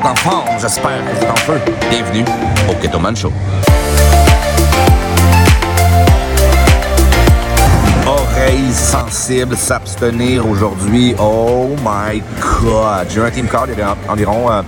êtes en forme, j'espère que vous êtes en feu. Bienvenue au Keto Man Show. Oreilles sensibles, s'abstenir aujourd'hui. Oh my God! J'ai un team call, il y avait environ, euh,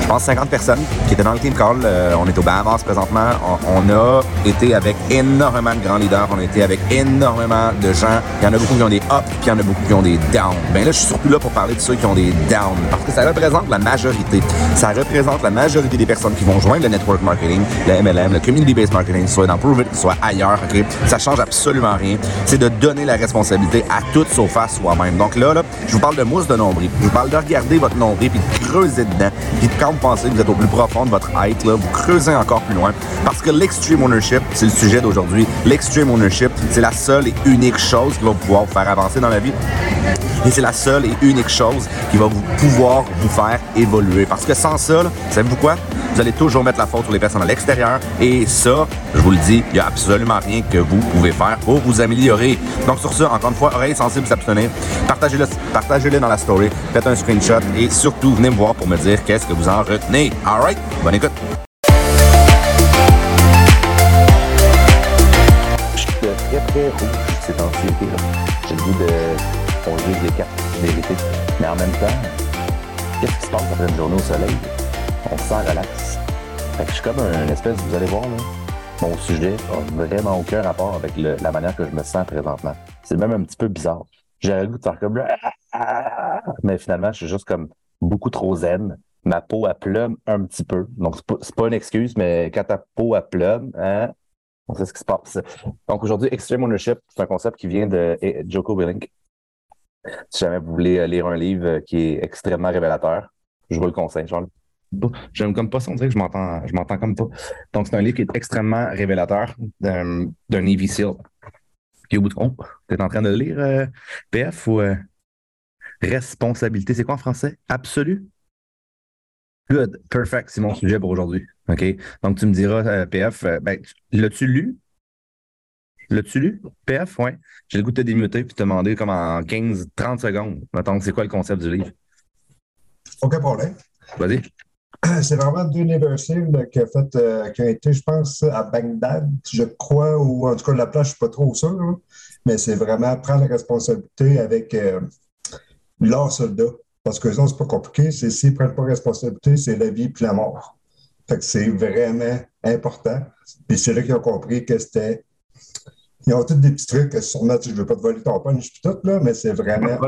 je pense, 50 personnes qui étaient dans le team call. Euh, on est au Bahamas présentement. On, a été avec énormément de grands leaders. On a été avec énormément de gens. Il y en a beaucoup qui ont des ups, puis il y en a beaucoup qui ont des downs. Ben là, je suis surtout là pour parler de ceux qui ont des downs, parce que ça représente la majorité. Ça représente la majorité des personnes qui vont joindre le network marketing, le MLM, le community-based marketing, soit dans Prove It, soit ailleurs. ok? Ça change absolument rien. C'est de donner la responsabilité à toute sauf à soi-même. Donc là, je vous parle de mousse de nombril. Je vous parle de regarder votre nombril puis de creuser dedans. Quand vous pensez que vous êtes au plus profond de votre là, vous creusez encore plus loin. Parce que l'extreme ownership, c'est le sujet d'aujourd'hui. L'extreme ownership, c'est la seule et unique chose qui va pouvoir vous faire avancer dans la vie. Et c'est la seule et unique chose qui va vous pouvoir vous faire évoluer. Parce que sans ça, savez-vous quoi? Vous allez toujours mettre la faute sur les personnes à l'extérieur. Et ça, je vous le dis, il n'y a absolument rien que vous pouvez faire pour vous améliorer. Donc sur ça, encore une fois, oreilles sensibles, s'abstenir. Partagez-le partagez dans la story. Faites un screenshot. Et surtout, venez me voir pour me dire qu'est-ce que vous en retenez. All right? Bonne écoute. Je suis très très rouge ces temps-ci. J'ai le goût de conduire des cartes vérité. Mais en même temps, qu'est-ce qui se passe après une journée au soleil? On se sent relax. Fait que je suis comme un espèce, vous allez voir, là, mon sujet a vraiment aucun rapport avec la manière que je me sens présentement. C'est même un petit peu bizarre. J'ai le goût de faire comme mais finalement, je suis juste comme beaucoup trop zen. Ma peau elle plume un petit peu. Donc, c'est pas, pas une excuse, mais quand ta peau elle plume, hein, on sait ce qui se passe. Donc aujourd'hui, Extreme Ownership, c'est un concept qui vient de Joko Willink. Si jamais vous voulez euh, lire un livre euh, qui est extrêmement révélateur, je vous le conseille. Genre, J'aime comme pas ça, on dirait que je m'entends, je m'entends comme pas. Donc, c'est un livre qui est extrêmement révélateur d'un Navy SEAL. Au bout de compte, tu es en train de lire, euh, PF, ou responsabilité, c'est quoi en français? Absolu? Good, perfect, c'est mon sujet pour aujourd'hui. OK? Donc, tu me diras, euh, PF, euh, ben, l'as-tu lu? L'as-tu lu? PF, ouais. J'ai le goût de te démuter puis te demander comme en 15, 30 secondes. Mettons, c'est quoi le concept du livre? Aucun problème. Vas-y. C'est vraiment deux universités qui, a fait, euh, qui ont été, je pense, à Bagdad, je crois, ou en tout cas, la place, je ne suis pas trop sûr. Mais c'est vraiment prendre la responsabilité avec euh, leurs soldats. Parce que ça, c'est pas compliqué. C'est s'ils ne prennent pas responsabilité, c'est la vie puis la mort. Fait que c'est vraiment important. Puis c'est là qu'ils ont compris que c'était. Ils ont tous des petits trucs, sûrement, tu je ne veux pas te voler ton punch puis tout, là, mais c'est vraiment.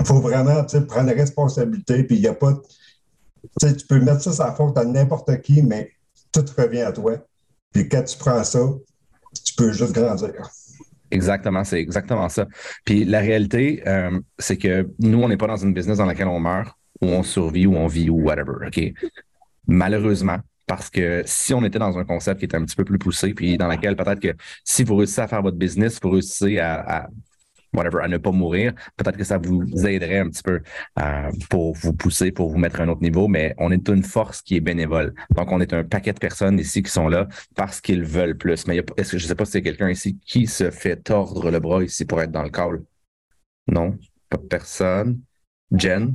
Il faut vraiment prendre la responsabilité, puis il n'y a pas. Tu peux mettre ça la faute à n'importe qui, mais tout revient à toi. Puis quand tu prends ça, tu peux juste grandir. Exactement, c'est exactement ça. Puis la réalité, euh, c'est que nous, on n'est pas dans une business dans laquelle on meurt, ou on survit, ou on vit, ou whatever. OK? Malheureusement, parce que si on était dans un concept qui était un petit peu plus poussé, puis dans laquelle peut-être que si vous réussissez à faire votre business, vous réussissez à whatever, à ne pas mourir, peut-être que ça vous aiderait un petit peu euh, pour vous pousser, pour vous mettre à un autre niveau, mais on est une force qui est bénévole. Donc, on est un paquet de personnes ici qui sont là parce qu'ils veulent plus. Mais y a est-ce que je sais pas si c'est quelqu'un ici qui se fait tordre le bras ici pour être dans le call? Non, pas personne? Jen,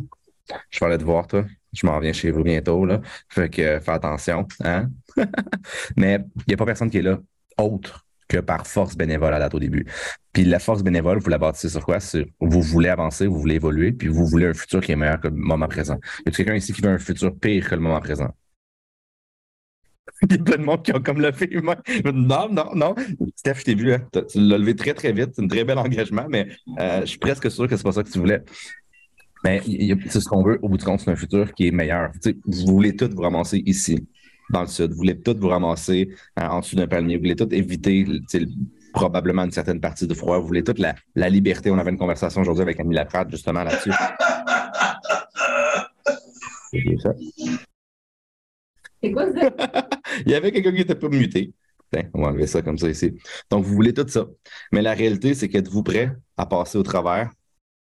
je vais aller te voir, toi. Je m'en viens chez vous bientôt, là. Fait que fais attention, hein? Mais il n'y a pas personne qui est là autre que par force bénévole à date au début. Puis la force bénévole, vous la bâtissez sur quoi? Vous voulez avancer, vous voulez évoluer, puis vous voulez un futur qui est meilleur que le moment présent. Y a quelqu'un ici qui veut un futur pire que le moment présent? Il y a plein de monde qui ont comme levé les mains. Non, non, non. Steph, je t'ai vu, hein. Tu l'as levé très, très vite. C'est un très bel engagement, mais euh, je suis presque sûr que c'est pas ça que tu voulais. Mais c'est ce qu'on veut, au bout du compte, c'est un futur qui est meilleur. Vous voulez tout vous ramasser ici, dans le sud. Vous voulez tout vous ramasser euh, en dessous d'un palmier. Vous voulez tout éviter probablement une certaine partie de froid. Vous voulez toute la, la liberté. On avait une conversation aujourd'hui avec Annie Laprade, justement, là-dessus. C'est quoi ça? Il y avait quelqu'un qui n'était pas muté. Tiens, on va enlever ça comme ça ici. Donc, vous voulez tout ça. Mais la réalité, c'est qu'êtes-vous prêt à passer au travers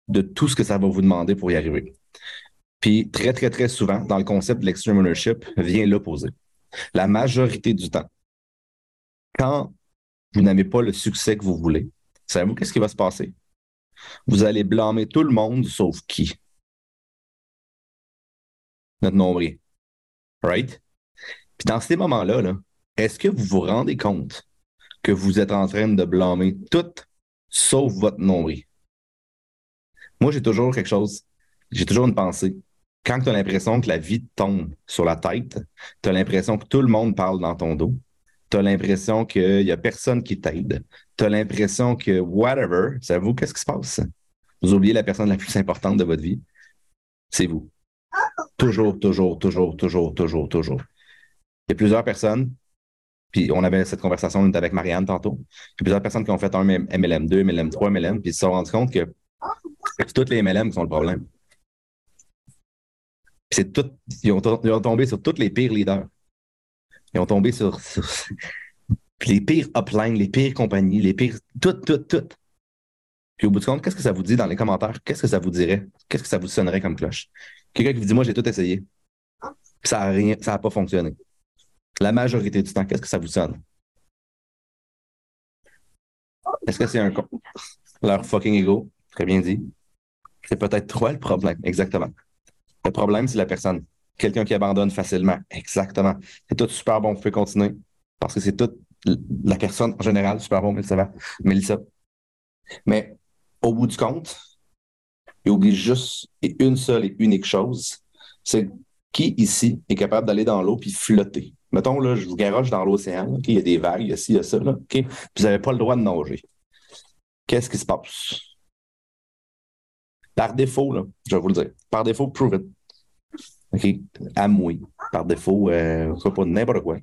de tout ce que ça va vous demander pour y arriver? Puis, très, très, très souvent, dans le concept de l'extreme ownership, vient l'opposé. La majorité du temps, quand vous n'avez pas le succès que vous voulez, savez-vous qu'est-ce qui va se passer? Vous allez blâmer tout le monde sauf qui? notre nombril. Right? Puis dans ces moments-là, -là, est-ce que vous vous rendez compte que vous êtes en train de blâmer tout sauf votre nombril? Moi, j'ai toujours quelque chose, j'ai toujours une pensée. Quand tu as l'impression que la vie te tombe sur la tête, tu as l'impression que tout le monde parle dans ton dos, tu as l'impression qu'il n'y a personne qui t'aide, tu as l'impression que whatever, c'est vous, qu'est-ce qui se passe? Vous oubliez la personne la plus importante de votre vie, c'est vous. Toujours, toujours, toujours, toujours, toujours, toujours. Il y a plusieurs personnes, puis on avait cette conversation avec Marianne tantôt, il y a plusieurs personnes qui ont fait un MLM, 2, MLM, 3, MLM, puis ils se sont rendus compte que c'est toutes les MLM qui sont le problème. C'est tout, ils, ont, tombé sur tous les pires leaders. Ils ont tombé sur, les pires uplines, les pires compagnies, les pires. Tout, tout, tout. Puis au bout du compte, qu'est-ce que ça vous dit dans les commentaires? Qu'est-ce que ça vous dirait? Qu'est-ce que ça vous sonnerait comme cloche? Quelqu'un qui vous dit Moi, j'ai tout essayé. rien, ça n'a pas fonctionné. La majorité du temps, qu'est-ce que ça vous sonne? Est-ce que c'est un con? Leur fucking ego, très bien dit. C'est peut-être toi le problème, exactement. Le problème, c'est la personne. Quelqu'un qui abandonne facilement. Exactement. C'est tout super bon, vous pouvez continuer. Parce que c'est toute la personne en général, super bon, Mélissa. Mélissa. Mais au bout du compte, il oublie juste une seule et unique chose, c'est qui ici est capable d'aller dans l'eau puis flotter. Mettons, là, je vous garoche dans l'océan, il y a des vagues, il y a ci, il y a ça, là, vous n'avez pas le droit de nager. Qu'est-ce qui se passe? Par défaut, là, je vais vous le dire, par défaut, prove it. OK? Amway. Par défaut, euh, pas n'importe quoi.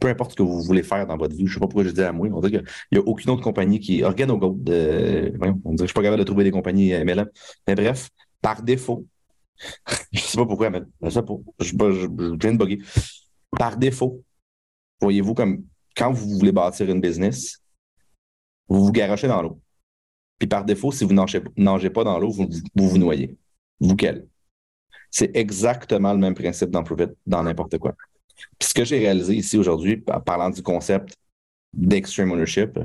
Peu importe ce que vous voulez faire dans votre vie. Je ne sais pas pourquoi je dis Amway. On dirait qu'il n'y a aucune autre compagnie qui. Organogold. Euh, on dirait que je ne suis pas capable de trouver des compagnies MLM. Mais bref, par défaut, je ne sais pas pourquoi, mais je, sais pas, je, viens de bugger. Par défaut, voyez-vous comme quand vous voulez bâtir une business, vous vous garochez dans l'eau. Puis par défaut, si vous nagez, nagez pas dans l'eau, vous vous noyez. Vous quel? C'est exactement le même principe dans dans n'importe quoi. Puis ce que j'ai réalisé ici aujourd'hui, en parlant du concept d'extreme ownership,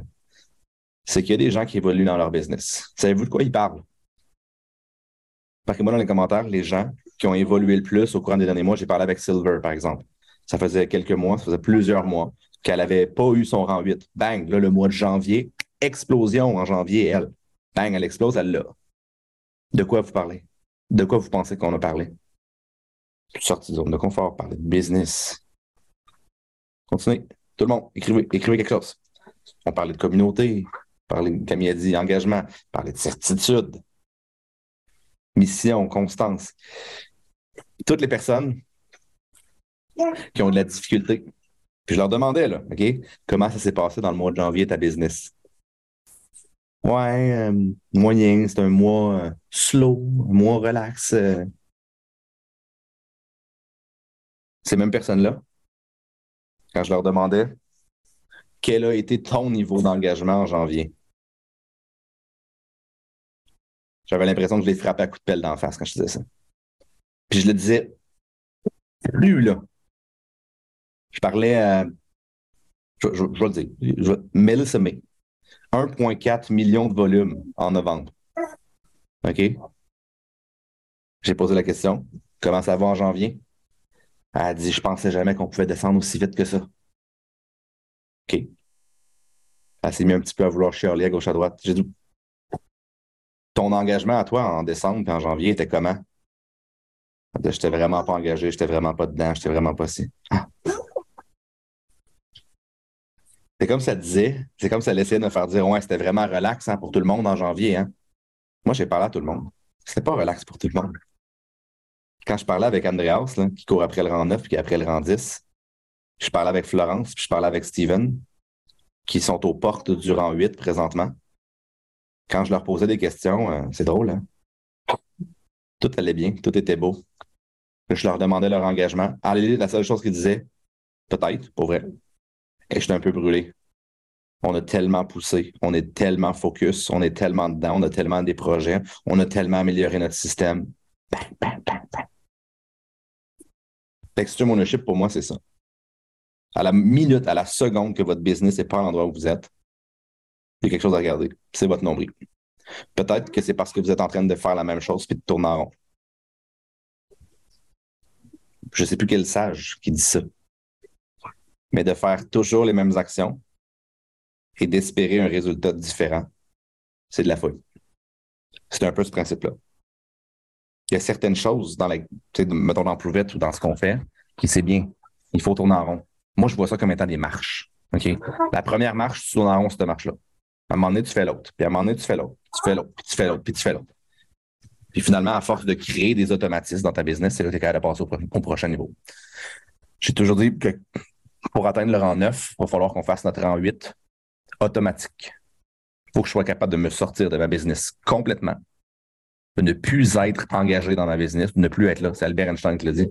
c'est qu'il y a des gens qui évoluent dans leur business. Savez-vous de quoi ils parlent? Marquez-moi dans les commentaires les gens qui ont évolué le plus au courant des derniers mois. J'ai parlé avec Silver, par exemple. Ça faisait quelques mois, ça faisait plusieurs mois qu'elle n'avait pas eu son rang 8. Bang, là, le mois de janvier, explosion en janvier, elle. Bang, elle explose, elle l'a. De quoi vous parlez? De quoi vous pensez qu'on a parlé? Sortie de zone de confort, parler de business. Continuez. Tout le monde, écrivez, écrivez quelque chose. On parlait de communauté, parlait, comme il a dit, engagement, parlait de certitude, mission, constance. Toutes les personnes qui ont de la difficulté. Puis je leur demandais, là, OK, comment ça s'est passé dans le mois de janvier, ta business? Ouais, euh, moyen, c'est un mois euh, slow, un mois relax. Euh. Ces mêmes personnes-là, quand je leur demandais quel a été ton niveau d'engagement en janvier, j'avais l'impression que je les frappais à coups de pelle d'en face quand je disais ça. Puis je le disais plus là. Je parlais à. Je, je, vais le dire. Je, Melissa May. 1,4 million de volumes en novembre. OK? J'ai posé la question. Comment ça va en janvier? Elle a dit Je pensais jamais qu'on pouvait descendre aussi vite que ça. OK. Elle s'est mis un petit peu à vouloir chialer à gauche à droite. J'ai dit Ton engagement à toi en décembre et en janvier était comment? Je n'étais vraiment pas engagé, je n'étais vraiment pas dedans, je n'étais vraiment pas si. Ah. C'est comme ça disait, c'est comme ça laissait de me faire dire Ouais, c'était vraiment relax pour tout le monde en janvier. Hein? Moi, j'ai parlé à tout le monde. C'était pas relax pour tout le monde. Quand je parlais avec Andreas, qui court après le rang 9 puis après le rang 10, je parlais avec Florence, puis je parlais avec Steven, qui sont aux portes du rang 8 présentement. Quand je leur posais des questions, euh, c'est drôle, hein? Tout allait bien, tout était beau. Je leur demandais leur engagement. Allez, la seule chose qu'ils disaient, peut-être, pour vrai, et j'étais un peu brûlé. On a tellement poussé, on est tellement focus, on est tellement dedans, on a tellement des projets, on a tellement amélioré notre système. L'extreme ownership, pour moi, c'est ça. À la minute, à la seconde que votre business n'est pas à l'endroit où vous êtes, il y a quelque chose à regarder. C'est votre nombril. Peut-être que c'est parce que vous êtes en train de faire la même chose puis de tourner en rond. je ne sais plus quel sage qui dit ça, mais de faire toujours les mêmes actions et d'espérer un résultat différent, c'est de la folie. C'est un peu ce principe-là. Il y a certaines choses dans la, mettons dans Prouvette ou dans ce qu'on fait qui c'est bien. Il faut tourner en rond. Moi, je vois ça comme étant des marches. OK? La première marche, tu tournes en rond cette marche-là. À un moment donné, tu fais l'autre. Puis à un moment donné, tu fais l'autre. Tu fais l'autre. Puis tu fais l'autre. Puis tu fais l'autre. Puis finalement, à force de créer des automatismes dans ta business, c'est là que tu es capable de passer au, prochain niveau. J'ai toujours dit que pour atteindre le rang 9, il va falloir qu'on fasse notre rang 8 automatique. Il faut que je sois capable de me sortir de ma business complètement, ne plus être engagé dans ma business, ne plus être là. C'est Albert Einstein qui l'a dit.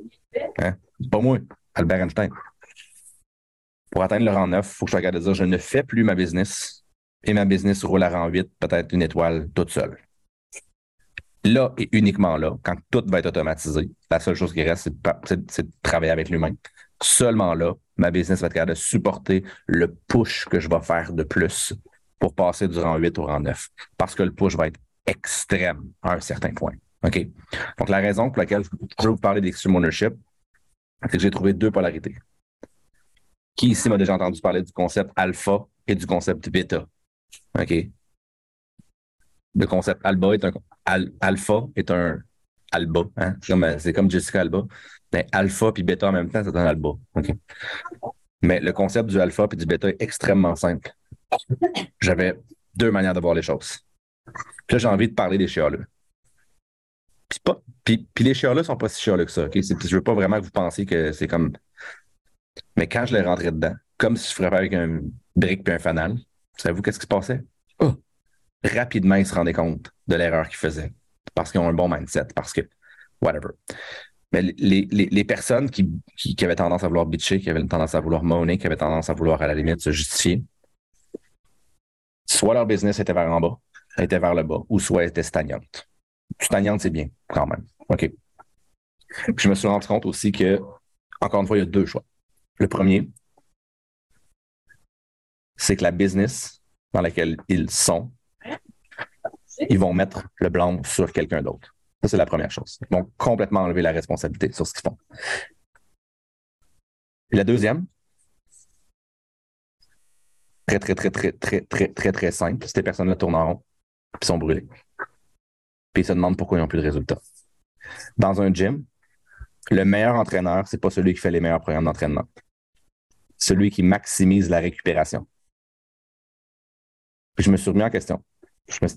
Hein? Pas moi, Albert Einstein. Pour atteindre le rang 9, il faut que je capable de dire je ne fais plus ma business et ma business roule à rang 8, peut-être une étoile toute seule. Là et uniquement là, quand tout va être automatisé, la seule chose qui reste, c'est de, travailler avec l'humain. Seulement là, ma business va être capable de supporter le push que je vais faire de plus pour passer du rang 8 au rang 9. Parce que le push va être extrême à un certain point. OK? Donc, la raison pour laquelle je veux vous parler d'extreme ownership, c'est que j'ai trouvé deux polarités. Qui ici m'a déjà entendu parler du concept alpha et du concept bêta? OK? Le concept alba est un alpha est un alba. Hein? C'est comme Jessica Alba. Mais alpha puis bêta en même temps, c'est un alba. Mais le concept du alpha et du bêta est extrêmement simple. J'avais deux manières de voir les choses. Puis là, j'ai envie de parler des chialeux. Puis, pas, puis, les chialeux sont pas si chialeux que ça. OK? Je veux pas vraiment que vous pensiez que c'est comme. Mais quand je l'ai rentré dedans, comme si je frappais avec un brique puis un fanal, savez-vous qu'est-ce qui se passait? Oh! Rapidement, ils se rendaient compte de l'erreur qu'ils faisaient parce qu'ils ont un bon mindset, parce que whatever. Mais les, personnes qui, qui, avaient tendance à vouloir bitcher, qui avaient tendance à vouloir moaner, qui avaient tendance à vouloir à la limite se justifier, soit leur business était vers en bas, était vers le bas, ou soit était stagnante. Stagnante, c'est bien, quand même. OK. je me suis rendu compte aussi que, encore une fois, il y a deux choix. Le premier, c'est que la business dans laquelle ils sont, ils vont mettre le blanc sur quelqu'un d'autre. Ça, c'est la première chose. Ils vont complètement enlever la responsabilité sur ce qu'ils font. La deuxième, très, très, très, très, très, très, très, très simple, ces personnes-là tournent en rond, puis sont brûlées. Puis ils se demandent pourquoi ils n'ont plus de résultats. Dans un gym, le meilleur entraîneur, c'est pas celui qui fait les meilleurs programmes d'entraînement. Celui qui maximise la récupération. Puis je me suis remis en question.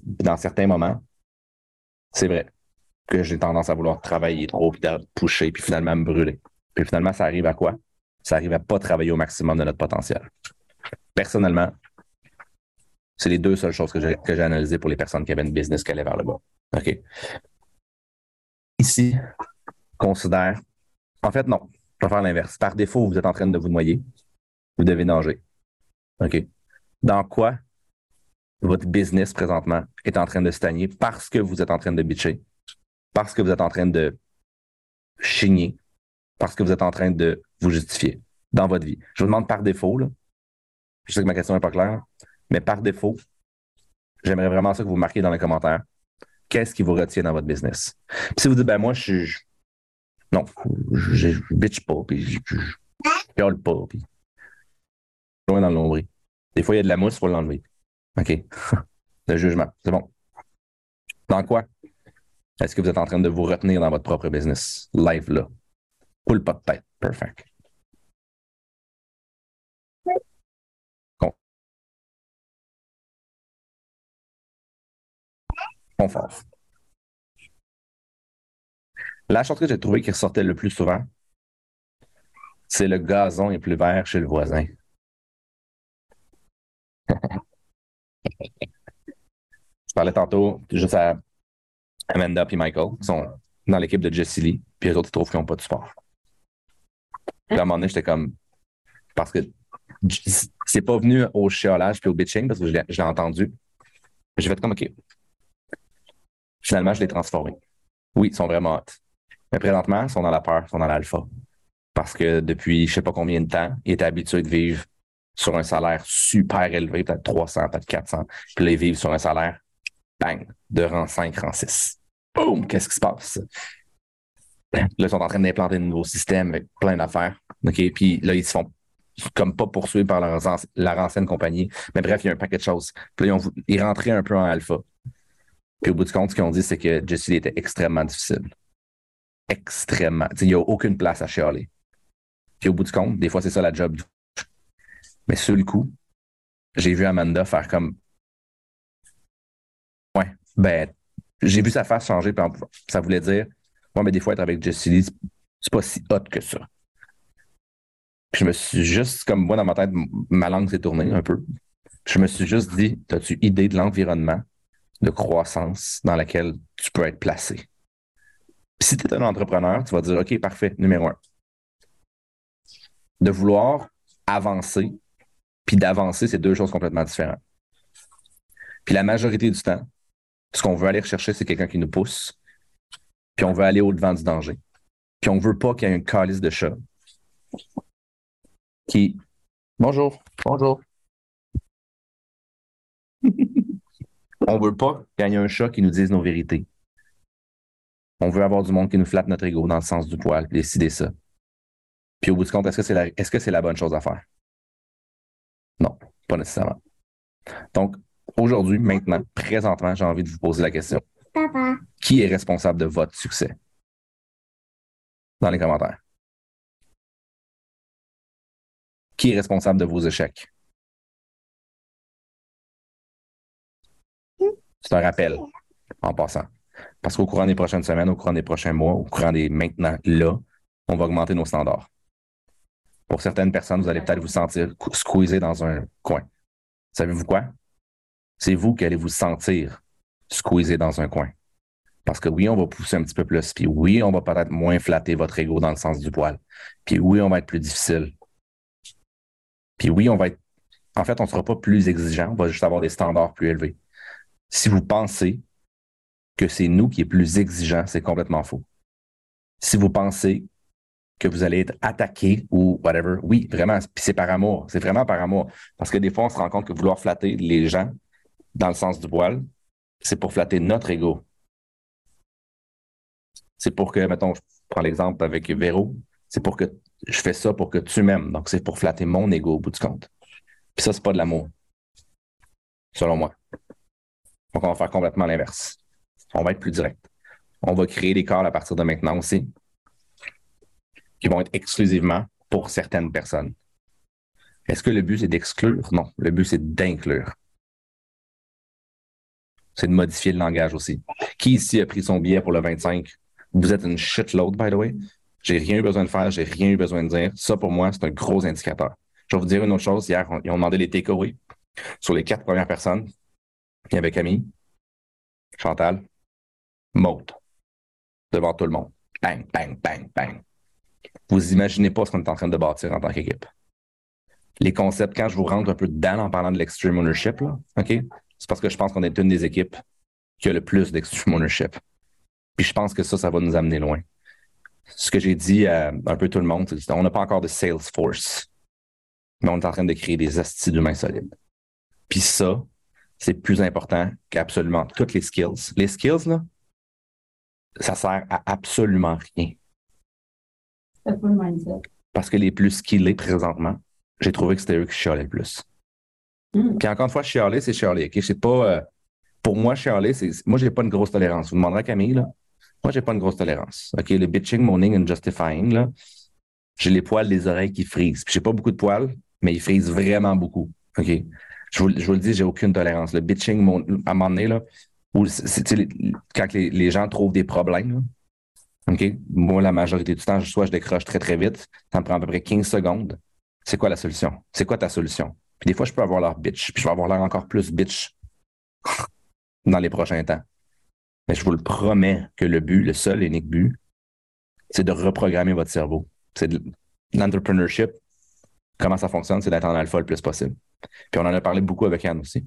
dans certains moments, c'est vrai que j'ai tendance à vouloir travailler trop, puis pousser, puis finalement me brûler. Puis finalement, ça arrive à quoi? Ça arrive à pas travailler au maximum de notre potentiel. Personnellement, c'est les deux seules choses que j'ai, analysées pour les personnes qui avaient une business qui allait vers le bas. OK. Ici, considère. En fait, non. Je vais faire l'inverse. Par défaut, vous êtes en train de vous noyer. Vous devez nager. OK. Dans quoi votre business présentement est en train de stagner parce que vous êtes en train de bitcher, parce que vous êtes en train de chigner, parce que vous êtes en train de vous justifier dans votre vie? Je vous demande par défaut, là, je sais que ma question n'est pas claire, mais par défaut, j'aimerais vraiment ça que vous marquiez dans les commentaires. Qu'est-ce qui vous retient dans votre business? Puis si vous dites, ben moi, je suis. Non, je, ne bitch pas, puis je, je, pas, puis. Loin dans le nombril. Des fois, il y a de la mousse, il faut l'enlever. OK. le jugement. C'est bon. Dans quoi? Est-ce que vous êtes en train de vous retenir dans votre propre business? Live là. Coule pas de tête. Perfect. Confort. La chose que j'ai trouvée qui ressortait le plus souvent, c'est le gazon est plus vert chez le voisin. Je parlais tantôt juste à Amanda et Michael, qui sont dans l'équipe de Jesse Lee, puis les autres, ils trouvent qu'ils n'ont pas de sport. Puis à un moment donné, j'étais comme. Parce que c'est pas venu au chiolage puis au bitching, parce que je l'ai entendu. J'ai fait comme OK. Finalement, je l'ai transformé. Oui, ils sont vraiment hot. Mais présentement, ils sont dans la peur, ils sont dans l'alpha. Parce que depuis je sais pas combien de temps, ils étaient habitués de vivre sur un salaire super élevé, peut-être 300, peut-être 400. Puis là, ils vivent sur un salaire, bang, de rang 5, rang 6. Boum, qu'est-ce qui se passe? là, ils sont en train d'implanter de nouveaux systèmes avec plein d'affaires. OK? Puis là, ils se font comme pas poursuivre par leur, leur ancienne compagnie. Mais bref, il y a un paquet de choses. Puis là, ils, ont- ils rentraient un peu en alpha. Puis au bout du compte, ce qu'ils ont dit, c'est que Jesse Lee était extrêmement difficile. Extrêmement. Il n'y a aucune place à chialer. Puis au bout du compte, des fois, c'est ça la job. Mais sur le coup, j'ai vu Amanda faire comme. Ouais, ben, j'ai vu sa face changer. Ça voulait dire, ouais, mais des fois, être avec Jesse Lee, c'est- pas si hot que ça. Puis je me suis juste, comme moi, dans ma tête, ma langue s'est tournée un peu. Je me suis juste dit, as-tu idée de l'environnement? De croissance dans lequel tu peux être placé? Si tu es un entrepreneur, tu vas dire, OK, parfait, numéro un. De vouloir avancer, puis d'avancer, c'est deux choses complètement différentes. Puis la majorité du temps, ce qu'on veut aller rechercher, c'est quelqu'un qui nous pousse, puis on veut aller au-devant du danger. Puis on veut pas qu'il y ait un calice de chat qui. Bonjour, bonjour. On veut pas qu'il y ait un chat qui nous dise nos vérités. On veut avoir du monde qui nous flatte notre ego dans le sens du poil, décider ça. Puis au bout du compte, est-ce que c'est la, est-ce que c'est la bonne chose à faire? Non, pas nécessairement. Donc, aujourd'hui, maintenant, présentement, j'ai envie de vous poser la question. Papa. Qui est responsable de votre succès? Dans les commentaires. Qui est responsable de vos échecs? C'est un rappel en passant. Parce qu'au courant des prochaines semaines, au courant des prochains mois, au courant des maintenant, là, on va augmenter nos standards. Pour certaines personnes, vous allez peut-être vous sentir squeezé dans un coin. Savez-vous quoi? C'est vous qui allez vous sentir squeezé dans un coin. Parce que oui, on va pousser un petit peu plus, puis oui, on va peut-être moins flatter votre ego dans le sens du poil. Puis oui, on va être plus difficile. Puis oui, on va être. En fait, on ne sera pas plus exigeant, on va juste avoir des standards plus élevés. Si vous pensez que c'est nous qui est plus exigeant, c'est complètement faux. Si vous pensez que vous allez être attaqué ou whatever, oui, vraiment, puis c'est par amour. C'est vraiment par amour. Parce que des fois, on se rend compte que vouloir flatter les gens dans le sens du poil, c'est pour flatter notre ego. C'est pour que, mettons, je prends l'exemple avec Véro, c'est pour que je fais ça pour que tu m'aimes. Donc, c'est pour flatter mon ego au bout du compte. Puis ça, c'est pas de l'amour. Selon moi. Donc, on va faire complètement l'inverse. On va être plus direct. On va créer des calls à partir de maintenant aussi qui vont être exclusivement pour certaines personnes. Est-ce que le but, c'est d'exclure? Non. Le but, c'est d'inclure. C'est de modifier le langage aussi. Qui ici a pris son billet pour le 25? Vous êtes une shitload, by the way. J'ai rien eu besoin de faire, j'ai rien eu besoin de dire. Ça, pour moi, c'est un gros indicateur. Je vais vous dire une autre chose. Hier, ils ont demandé les takeaways. Sur les quatre premières personnes, il y avait Camille, Chantal, Maud, devant tout le monde. Bang, bang, bang, bang. Vous imaginez pas ce qu'on est en train de bâtir en tant qu'équipe. Les concepts, quand je vous rentre un peu dedans en parlant de l'extreme ownership, OK? C'est parce que je pense qu'on est une des équipes qui a le plus d'extreme ownership. Puis je pense que ça, ça va nous amener loin. Ce que j'ai dit à un peu tout le monde, c'est qu'on n'a pas encore de Salesforce, mais on est en train de créer des astis d'humains solides. Puis ça, c'est plus important qu'absolument toutes les skills. Les skills, là, ça sert à absolument rien. C'est pas le mindset. Parce que les plus skillés présentement, j'ai trouvé que c'était eux qui chialaient le plus. Mm. Puis encore une fois, chialer, c'est chialer. OK? C'est pas. euh, pour moi, chialer, c'est. Moi, j'ai pas une grosse tolérance. Vous demanderez à Camille, là. Moi, j'ai pas une grosse tolérance. OK? Le bitching, moaning and justifying, là. J'ai les poils des oreilles qui frisent. Puis j'ai pas beaucoup de poils, mais ils frisent vraiment beaucoup. OK? Je vous, le dis, j'ai aucune tolérance. Le bitching, à un moment donné, là, quand les, gens trouvent des problèmes? Moi, la majorité du temps, soit je décroche très, très vite. Ça me prend à peu près 15 secondes. C'est quoi la solution? C'est quoi ta solution? Puis des fois, je peux avoir leur bitch, puis je vais avoir l'air encore plus bitch dans les prochains temps. Mais je vous le promets que le but, le seul et unique but, c'est de reprogrammer votre cerveau. C'est l'entrepreneurship. Comment ça fonctionne? C'est d'être en alpha le plus possible. Puis on en a parlé beaucoup avec Anne aussi.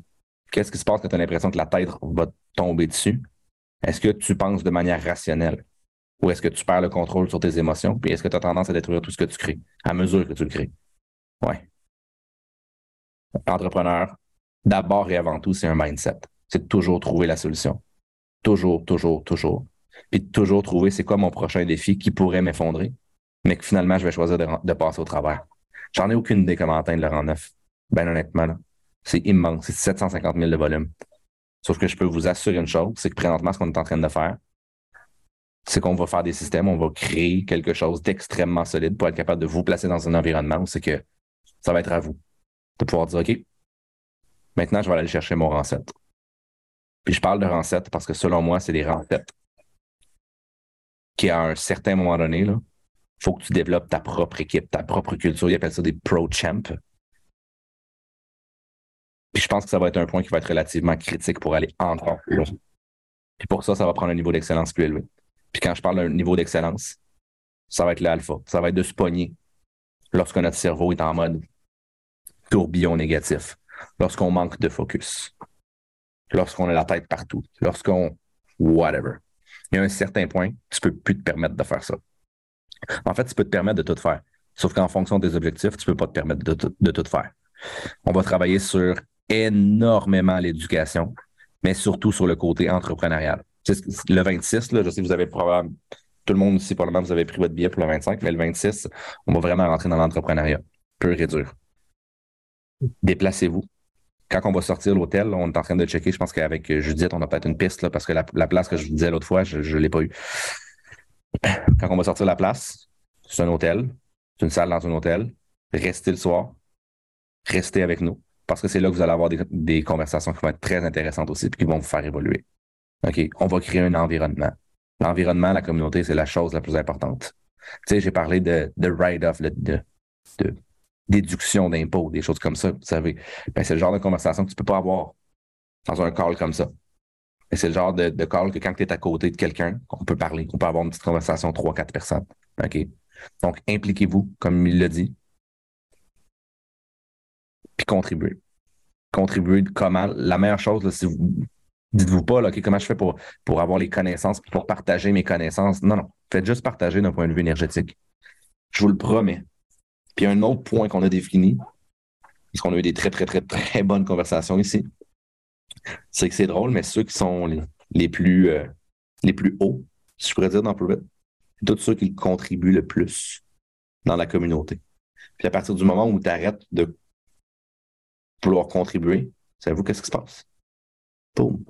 Qu'est-ce qui se passe quand tu as l'impression que la tête va tomber dessus? Est-ce que tu penses de manière rationnelle? Ou est-ce que tu perds le contrôle sur tes émotions? Puis est-ce que tu as tendance à détruire tout ce que tu crées à mesure que tu le crées? Ouais. Entrepreneur, d'abord et avant tout, c'est un mindset. C'est toujours trouver la solution. Toujours, toujours, toujours. puis toujours trouver c'est quoi mon prochain défi qui pourrait m'effondrer, mais que finalement, je vais choisir de, de passer au travers. J'en ai aucune idée comment atteindre le rang 9. Ben honnêtement, c'est immense. C'est 750 000 de volume. Sauf que je peux vous assurer une chose, c'est que présentement, ce qu'on est en train de faire, c'est qu'on va faire des systèmes, on va créer quelque chose d'extrêmement solide pour être capable de vous placer dans un environnement où c'est que ça va être à vous de pouvoir dire, OK, maintenant, je vais aller chercher mon 7. Puis je parle de 7 parce que selon moi, c'est des 7 qui, à un certain moment donné, il faut que tu développes ta propre équipe, ta propre culture. Ils appellent ça des pro champs. Puis je pense que ça va être un point qui va être relativement critique pour aller encore plus loin. Puis pour ça, ça va prendre un niveau d'excellence plus élevé. Puis quand je parle d'un niveau d'excellence, ça va être l'alpha. Ça va être de se pogner lorsque notre cerveau est en mode tourbillon négatif, lorsqu'on manque de focus, lorsqu'on a la tête partout, lorsqu'on whatever. Il y a un certain point, tu peux plus te permettre de faire ça. En fait, tu peux te permettre de tout faire. Sauf qu'en fonction des objectifs, tu peux pas te permettre de, de tout faire. On va travailler sur énormément l'éducation, mais surtout sur le côté entrepreneurial. Le 26, là, je sais que vous avez probablement, tout le monde ici, probablement, vous avez pris votre billet pour le 25, mais le 26, on va vraiment rentrer dans l'entrepreneuriat, pur et. Déplacez-vous. Quand on va sortir l'hôtel, on est en train de checker, je pense qu'avec Judith, on a peut-être une piste, là, parce que la, la place que je vous disais l'autre fois, je ne l'ai pas eu. Quand on va sortir la place, c'est un hôtel, c'est une salle dans un hôtel. Restez le soir, restez avec nous, parce que c'est là que vous allez avoir des, conversations qui vont être très intéressantes aussi, puis qui vont vous faire évoluer. OK, on va créer un environnement. L'environnement, la communauté, c'est la chose la plus importante. Tu sais, j'ai parlé de, de write-off, de, déduction d'impôts, des choses comme ça, vous savez. Ben, c'est le genre de conversation que tu peux pas avoir dans un call comme ça. Et c'est le genre de, call que quand tu es à côté de quelqu'un, on peut parler, on peut avoir une petite conversation, trois, quatre personnes. OK? Donc, impliquez-vous, comme il l'a dit, puis. Contribuez de comment? La meilleure chose, si vous dites-vous pas, là, OK, comment je fais pour, pour avoir les connaissances, pour partager mes connaissances? Non, non. Faites juste partager d'un point de vue énergétique. Je vous le promets. Puis un autre point qu'on a défini, parce qu'on a eu des très, très, très, très bonnes conversations ici, c'est que c'est drôle, mais ceux qui sont les, plus, euh, les plus hauts, si je pourrais dire dans Private, c'est tous ceux qui contribuent le plus dans la communauté. Puis à partir du moment où tu arrêtes de vouloir contribuer, savez-vous qu'est-ce qui se passe? Boum.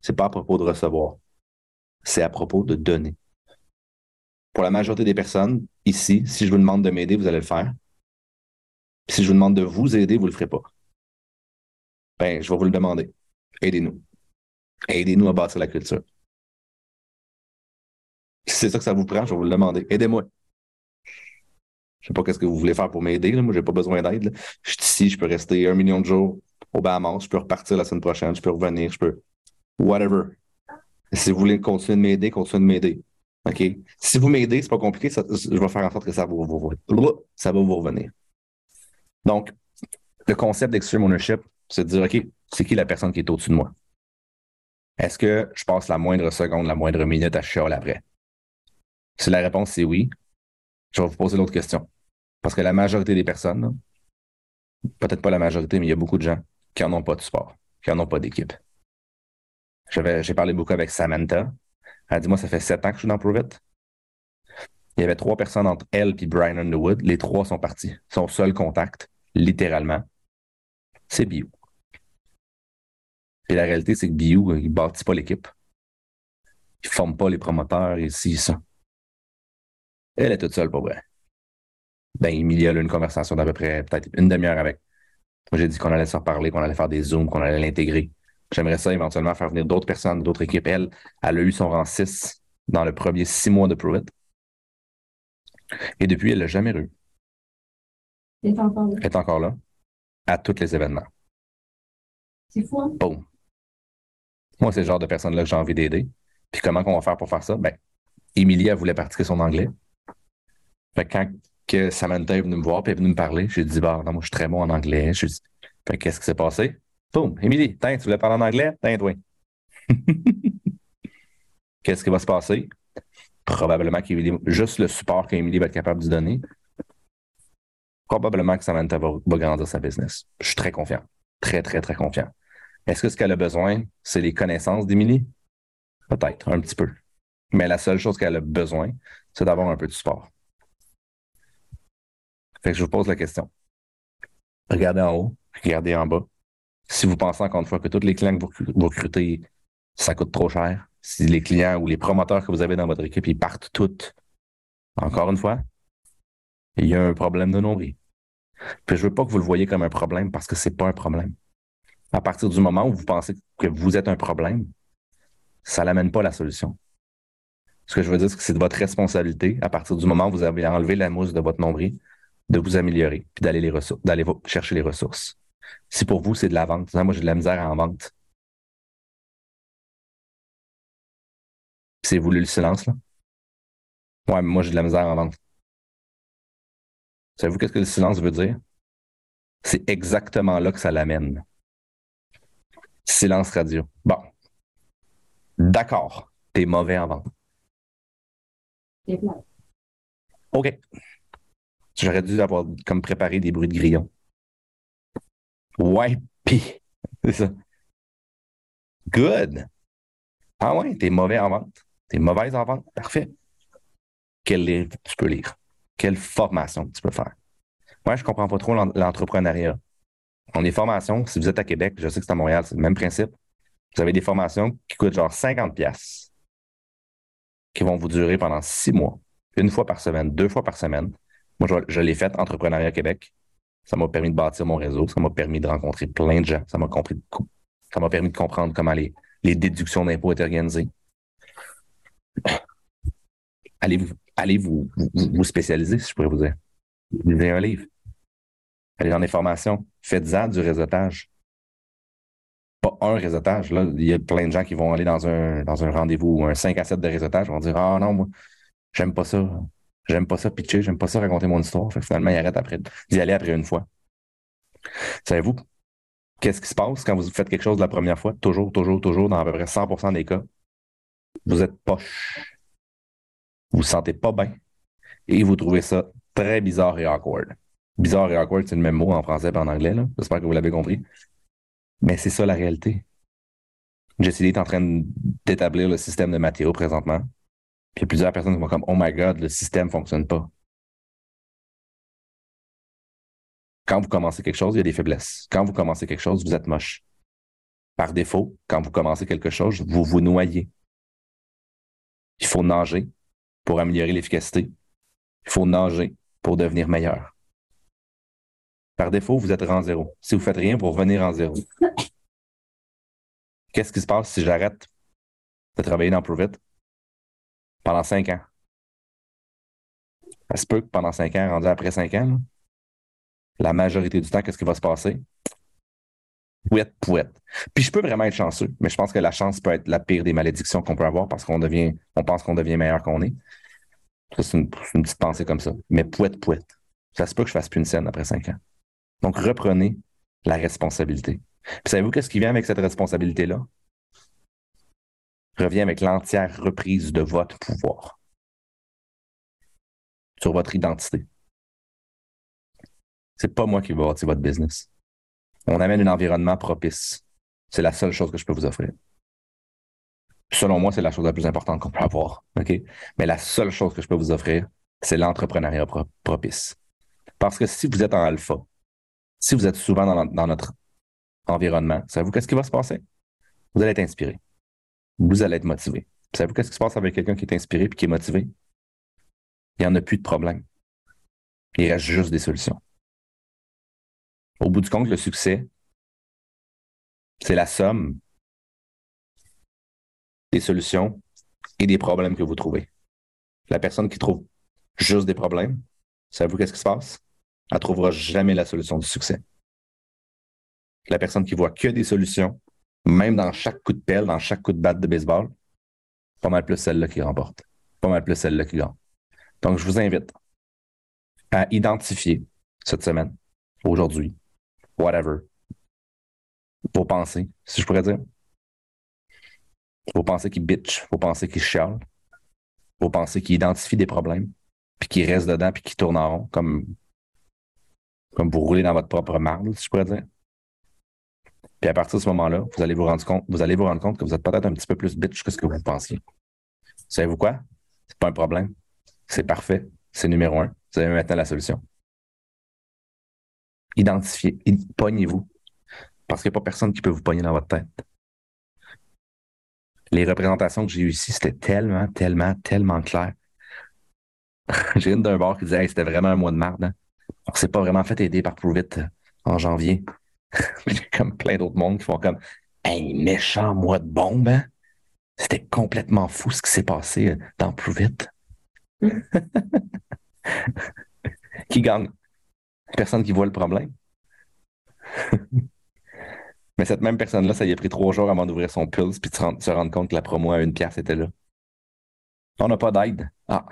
C'est pas à propos de recevoir. C'est à propos de donner. Pour la majorité des personnes, ici, si je vous demande de m'aider, vous allez le faire. Si je vous demande de vous aider, vous le ferez pas. Ben, je vais vous le demander. Aidez-nous. Aidez-nous à bâtir la culture. Si c'est ça que ça vous prend, je vais vous le demander. Aidez-moi. Je sais pas qu'est-ce que vous voulez faire pour m'aider. Moi, j'ai pas besoin d'aide. Je suis ici, je peux rester un million de jours au Bahamas, je peux repartir la semaine prochaine, je peux revenir, je peux. Whatever. Si vous voulez continuer de m'aider, continuez de m'aider. OK? Si vous m'aidez, c'est pas compliqué, je vais faire en sorte que ça va vous, vous- ça va vous revenir. Donc, le concept d'extreme ownership, c'est de dire, OK, c'est qui la personne qui est au-dessus de moi? Est-ce que je passe la moindre seconde, la moindre minute à chialer après? Si la réponse c'est oui, je vais vous poser l'autre question. Parce que la majorité des personnes, peut-être pas la majorité, mais il y a beaucoup de gens qui n'en ont pas de sport, qui n'en ont pas d'équipe. J'ai parlé beaucoup avec Samantha. Elle dit, moi, ça fait sept ans que je suis dans Prove It. Il y avait trois personnes entre elle et Brian Underwood. Les trois sont partis. Son seul contact, littéralement, c'est Biou. Et la réalité, c'est que Biou, il ne bâtit pas l'équipe. Il ne forme pas les promoteurs et ça. Elle est toute seule, pour vrai. Ben, Emilia a eu une conversation d'à peu près peut-être une demi-heure avec. Moi, j'ai dit qu'on allait se reparler, qu'on allait faire des zooms, qu'on allait l'intégrer. J'aimerais ça éventuellement faire venir d'autres personnes, d'autres équipes. Elle, elle a eu son rang 6 dans le premier six mois de Pruitt. Et depuis, elle l'a jamais eu. C'est encore là. Elle est encore là à tous les événements. C'est fou, hein? Boom. Moi, c'est le genre de personne-là que j'ai envie d'aider. Puis comment qu'on va faire pour faire ça? Ben, Émilie, elle voulait pratiquer son anglais. Fait que quand que Samantha est venue me voir puis est venue me parler, j'ai dit, bah, non, moi, je suis très bon en anglais. Je dis, fait que qu'est-ce qui s'est passé? Boum, Émilie, tiens, tu voulais parler en anglais? Tiens, toi. qu'est-ce qui va se passer? Probablement qu'Émilie, juste le support qu'Émilie va être capable de donner, probablement que Samantha va, va grandir sa business. Je suis très confiant. Très, très, très confiant. Est-ce que ce qu'elle a besoin, c'est les connaissances d'Émilie? Peut-être, un petit peu. Mais la seule chose qu'elle a besoin, c'est d'avoir un peu de support. Fait que je vous pose la question. Regardez en haut, regardez en bas. Si vous pensez encore une fois que tous les clients que vous recrutez, ça coûte trop cher, si les clients ou les promoteurs que vous avez dans votre équipe, ils partent toutes, encore une fois, il y a un problème de nombril. Puis je veux pas que vous le voyez comme un problème parce que c'est pas un problème. À partir du moment où vous pensez que vous êtes un problème, ça n'amène pas la solution. Ce que je veux dire, c'est que c'est de votre responsabilité, à partir du moment où vous avez enlevé la mousse de votre nombril, de vous améliorer, puis d'aller les ressources, d'aller chercher les ressources. Si pour vous, c'est de la vente, moi j'ai de la misère en vente. C'est voulu le silence, là? Ouais, mais moi j'ai de la misère en vente. Savez-vous qu'est-ce que le silence veut dire? C'est exactement là que ça l'amène. Silence radio. Bon. D'accord. T'es mauvais en vente. OK. J'aurais dû avoir comme préparé des bruits de grillon. Ouais, pis. C'est ça. Good. Ah ouais, t'es mauvais en vente. T'es mauvaise en vente. Parfait. Quel livre tu peux lire? Quelle formation tu peux faire? Moi, je comprends pas trop l'entrepreneuriat. On est formation, si vous êtes à Québec, je sais que c'est à Montréal, c'est le même principe. Vous avez des formations qui coûtent genre 50 pièces qui vont vous durer pendant six mois, une fois par semaine, deux fois par semaine. Moi, je, l'ai fait Entrepreneuriat Québec. Ça m'a permis de bâtir mon réseau. Ça m'a permis de rencontrer plein de gens. Ça m'a compris, ça m'a permis de comprendre comment les, les déductions d'impôts étaient organisées. Allez vous, allez vous, vous, spécialiser, si je pourrais vous dire? Lisez un livre. Allez dans les formations. Faites-en du réseautage. Pas un réseautage. Là, il y a plein de gens qui vont aller dans un, dans un rendez-vous, un 5 à 7 de réseautage, vont dire Ah non, moi, j'aime pas ça. J'aime pas ça pitcher, j'aime pas ça raconter mon histoire. finalement, il arrête après d'y aller après une fois. Savez-vous, qu'est-ce qui se passe quand vous faites quelque chose la première fois? Toujours, toujours, toujours, dans à peu près 100% des cas, vous êtes poche. Vous vous sentez pas bien et vous trouvez ça très bizarre et awkward. Bizarre et awkward, c'est le même mot en français et en anglais. J'espère que vous l'avez compris. Mais c'est ça la réalité. Jessie est en train d'établir le système de Mathéo présentement. Puis il y a plusieurs personnes qui vont comme Oh my God, le système ne fonctionne pas. Quand vous commencez quelque chose, il y a des faiblesses. Quand vous commencez quelque chose, vous êtes moche. Par défaut, quand vous commencez quelque chose, vous vous noyez. Il faut nager pour améliorer l'efficacité. Il faut nager pour devenir meilleur. Par défaut, vous êtes en zéro. Si vous ne faites rien pour revenir en zéro, qu'est-ce qui se passe si j'arrête de travailler dans Provit? Pendant cinq ans? Ça se peut que pendant cinq ans, rendu après cinq ans, la majorité du temps, qu'est-ce qui va se passer? Pouette, pouette. Puis je peux vraiment être chanceux, mais je pense que la chance peut être la pire des malédictions qu'on peut avoir parce qu'on devient, on pense qu'on devient meilleur qu'on est. Ça, c'est une, petite pensée comme ça. Mais pouette, pouette. Ça se peut que je fasse plus une scène après cinq ans. Donc, reprenez la responsabilité. savez-vous qu'est-ce qui vient avec cette responsabilité-là? Revient avec l'entière reprise de votre pouvoir sur votre identité. C'est pas moi qui vais bâtir votre business. On amène un environnement propice. C'est la seule chose que je peux vous offrir. Selon moi, c'est la chose la plus importante qu'on peut avoir. OK? Mais la seule chose que je peux vous offrir, c'est l'entrepreneuriat propice. Parce que si vous êtes en alpha, si vous êtes souvent dans, notre environnement, savez-vous qu'est-ce qui va se passer? Vous allez être inspiré. Vous allez être motivé. Savez-vous qu'est-ce qui se passe avec quelqu'un qui est inspiré et qui est motivé? Il n'y en a plus de problème. Il reste juste des solutions. Au bout du compte, le succès, c'est la somme des solutions et des problèmes que vous trouvez. La personne qui trouve juste des problèmes, savez-vous qu'est-ce qui se passe? Elle ne trouvera jamais la solution du succès. La personne qui voit que des solutions, même dans chaque coup de pelle, dans chaque coup de batte de baseball, pas mal plus celle-là qui remporte. Pas mal plus celle-là qui gagne. Donc, je vous invite à identifier cette semaine, aujourd'hui, whatever, vos pensées, si je pourrais dire, vos pensées qui bitch, vos pensées qui chialent, vos pensées qui identifient des problèmes, puis qui restent dedans, puis qui tournent en rond, comme, comme vous roulez dans votre propre marde, si je pourrais dire. Puis à partir de ce moment-là, vous allez vous rendre compte, que vous êtes peut-être un petit peu plus bitch que ce que vous pensiez. Savez-vous quoi? C'est pas un problème. C'est parfait. C'est numéro un. Vous avez maintenant la solution. Identifiez, pognez-vous. Parce qu'il n'y a pas personne qui peut vous pogner dans votre tête. Les représentations que j'ai eues ici, c'était tellement, tellement, tellement clair. j'ai une d'un bord qui disait c'était vraiment un mois de merde. Hein? On s'est pas vraiment fait aider par Prove It euh, en janvier. comme plein d'autres mondes qui font comme un méchant mois de bombe. Hein? C'était complètement fou ce qui s'est passé euh, dans Prove It. qui gagne? Personne qui voit le problème. Mais cette même personne-là, ça y a pris trois jours avant d'ouvrir son Pulse puis de se rendre compte que la promo à une pièce était là. On n'a pas d'aide. Ah,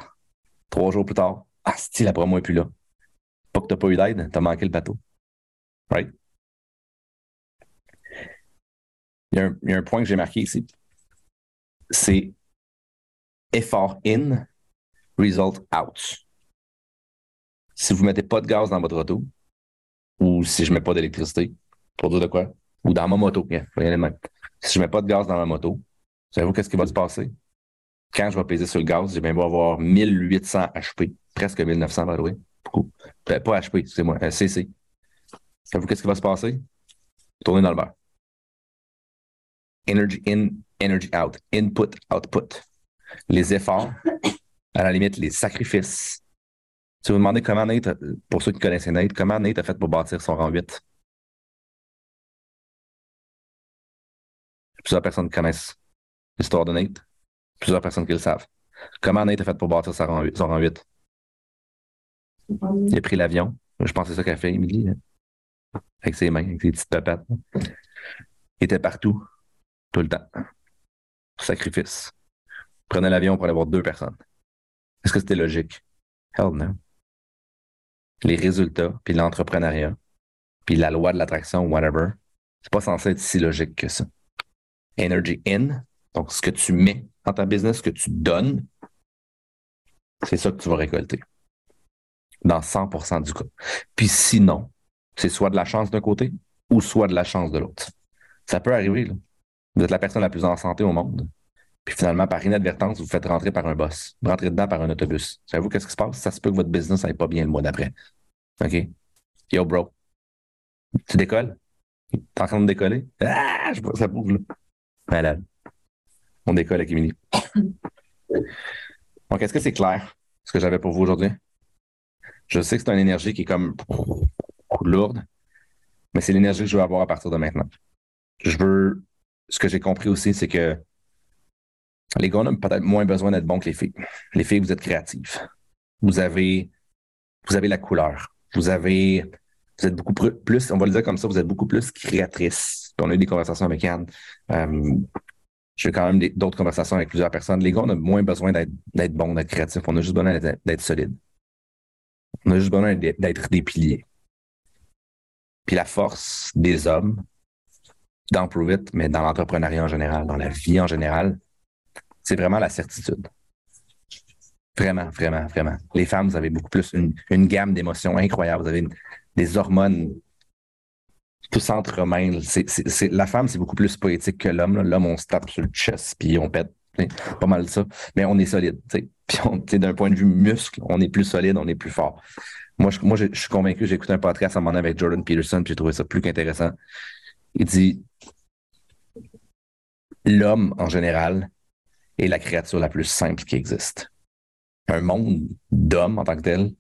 trois jours plus tard. Ah, si la promo n'est plus là. Pas que tu n'as pas eu d'aide, tu as manqué le bateau. Right? Il y, a un, y a un point que j'ai marqué ici. C'est effort in, result out. Si vous ne mettez pas de gaz dans votre auto, ou si je ne mets pas d'électricité, pour dire de quoi, ou dans ma moto, si je ne mets pas de gaz dans ma moto, savez-vous qu'est-ce qui va se passer? Quand je vais peser sur le gaz, j'ai bien avoir 1800 HP, presque 1900 by the. Euh, pas HP, c'est moi, euh, CC. Savez-vous qu'est-ce qui va se passer? Tournez dans le beurre. Energy in, energy out. Input, output. Les efforts, à la limite, les sacrifices, vous vous demandez comment Nate, pour ceux qui connaissent Nate, comment Nate a fait pour bâtir son rang 8? Plusieurs personnes connaissent l'histoire de Nate. Plusieurs personnes qui le savent. Comment Nate a fait pour bâtir son rang 8? Son rang 8? Il a pris l'avion. Je pense que c'est ça qu'a fait, Emily. Hein. Avec ses mains, avec ses petites papates. Il était partout, tout le temps. Sacrifice. Prenait l'avion pour aller voir deux personnes. Est-ce que c'était logique? Hell no les résultats, puis l'entrepreneuriat, puis la loi de l'attraction, whatever, c'est pas censé être si logique que ça. Energy in, donc ce que tu mets dans ta business, ce que tu donnes, c'est ça que tu vas récolter. Dans 100% du cas. Puis sinon, c'est soit de la chance d'un côté ou soit de la chance de l'autre. Ça peut arriver. Là. Vous êtes la personne la plus en santé au monde. Puis finalement, par inadvertance, vous, vous faites rentrer par un boss. Vous rentrez dedans par un autobus. Savez-vous qu'est-ce qui se passe? Ça se peut que votre business n'aille pas bien le mois d'après. OK? Yo, bro. Tu décolles? T'es en train de décoller? Ah, je vois ça bouge là. Malade. On décolle avec Emily. Donc, est-ce que c'est clair ce que j'avais pour vous aujourd'hui? Je sais que c'est une énergie qui est comme lourde, mais c'est l'énergie que je veux avoir à partir de maintenant. Je veux. Ce que j'ai compris aussi, c'est que les gars, ont peut-être moins besoin d'être bons que les filles. Les filles, vous êtes créatives. Vous avez, vous avez la couleur. Vous avez, vous êtes beaucoup plus, on va le dire comme ça, vous êtes beaucoup plus créatrice. on a eu des conversations avec Anne. Euh, j'ai quand même d'autres conversations avec plusieurs personnes. Les gars, on a moins besoin d'être bons, d'être créatifs. On a juste besoin d'être solides. On a juste besoin d'être des piliers. Puis la force des hommes, dans Prove It, mais dans l'entrepreneuriat en général, dans la vie en général, c'est vraiment la certitude. Vraiment, vraiment, vraiment. Les femmes, vous avez beaucoup plus une, gamme d'émotions incroyables. Vous avez des hormones tout s'entremêlent. la femme, c'est beaucoup plus poétique que l'homme. L'homme, on se tape sur le chest puis on pète. Pas mal ça. Mais on est solide. Puis d'un point de vue muscle, on est plus solide, on est plus fort. Moi, je, moi, je, suis convaincu, j'ai écouté un podcast à un moment avec Jordan Peterson, puis j'ai trouvé ça plus qu'intéressant. Il dit L'homme, en général, est la créature la plus simple qui existe. Un monde d'hommes en tant que tel,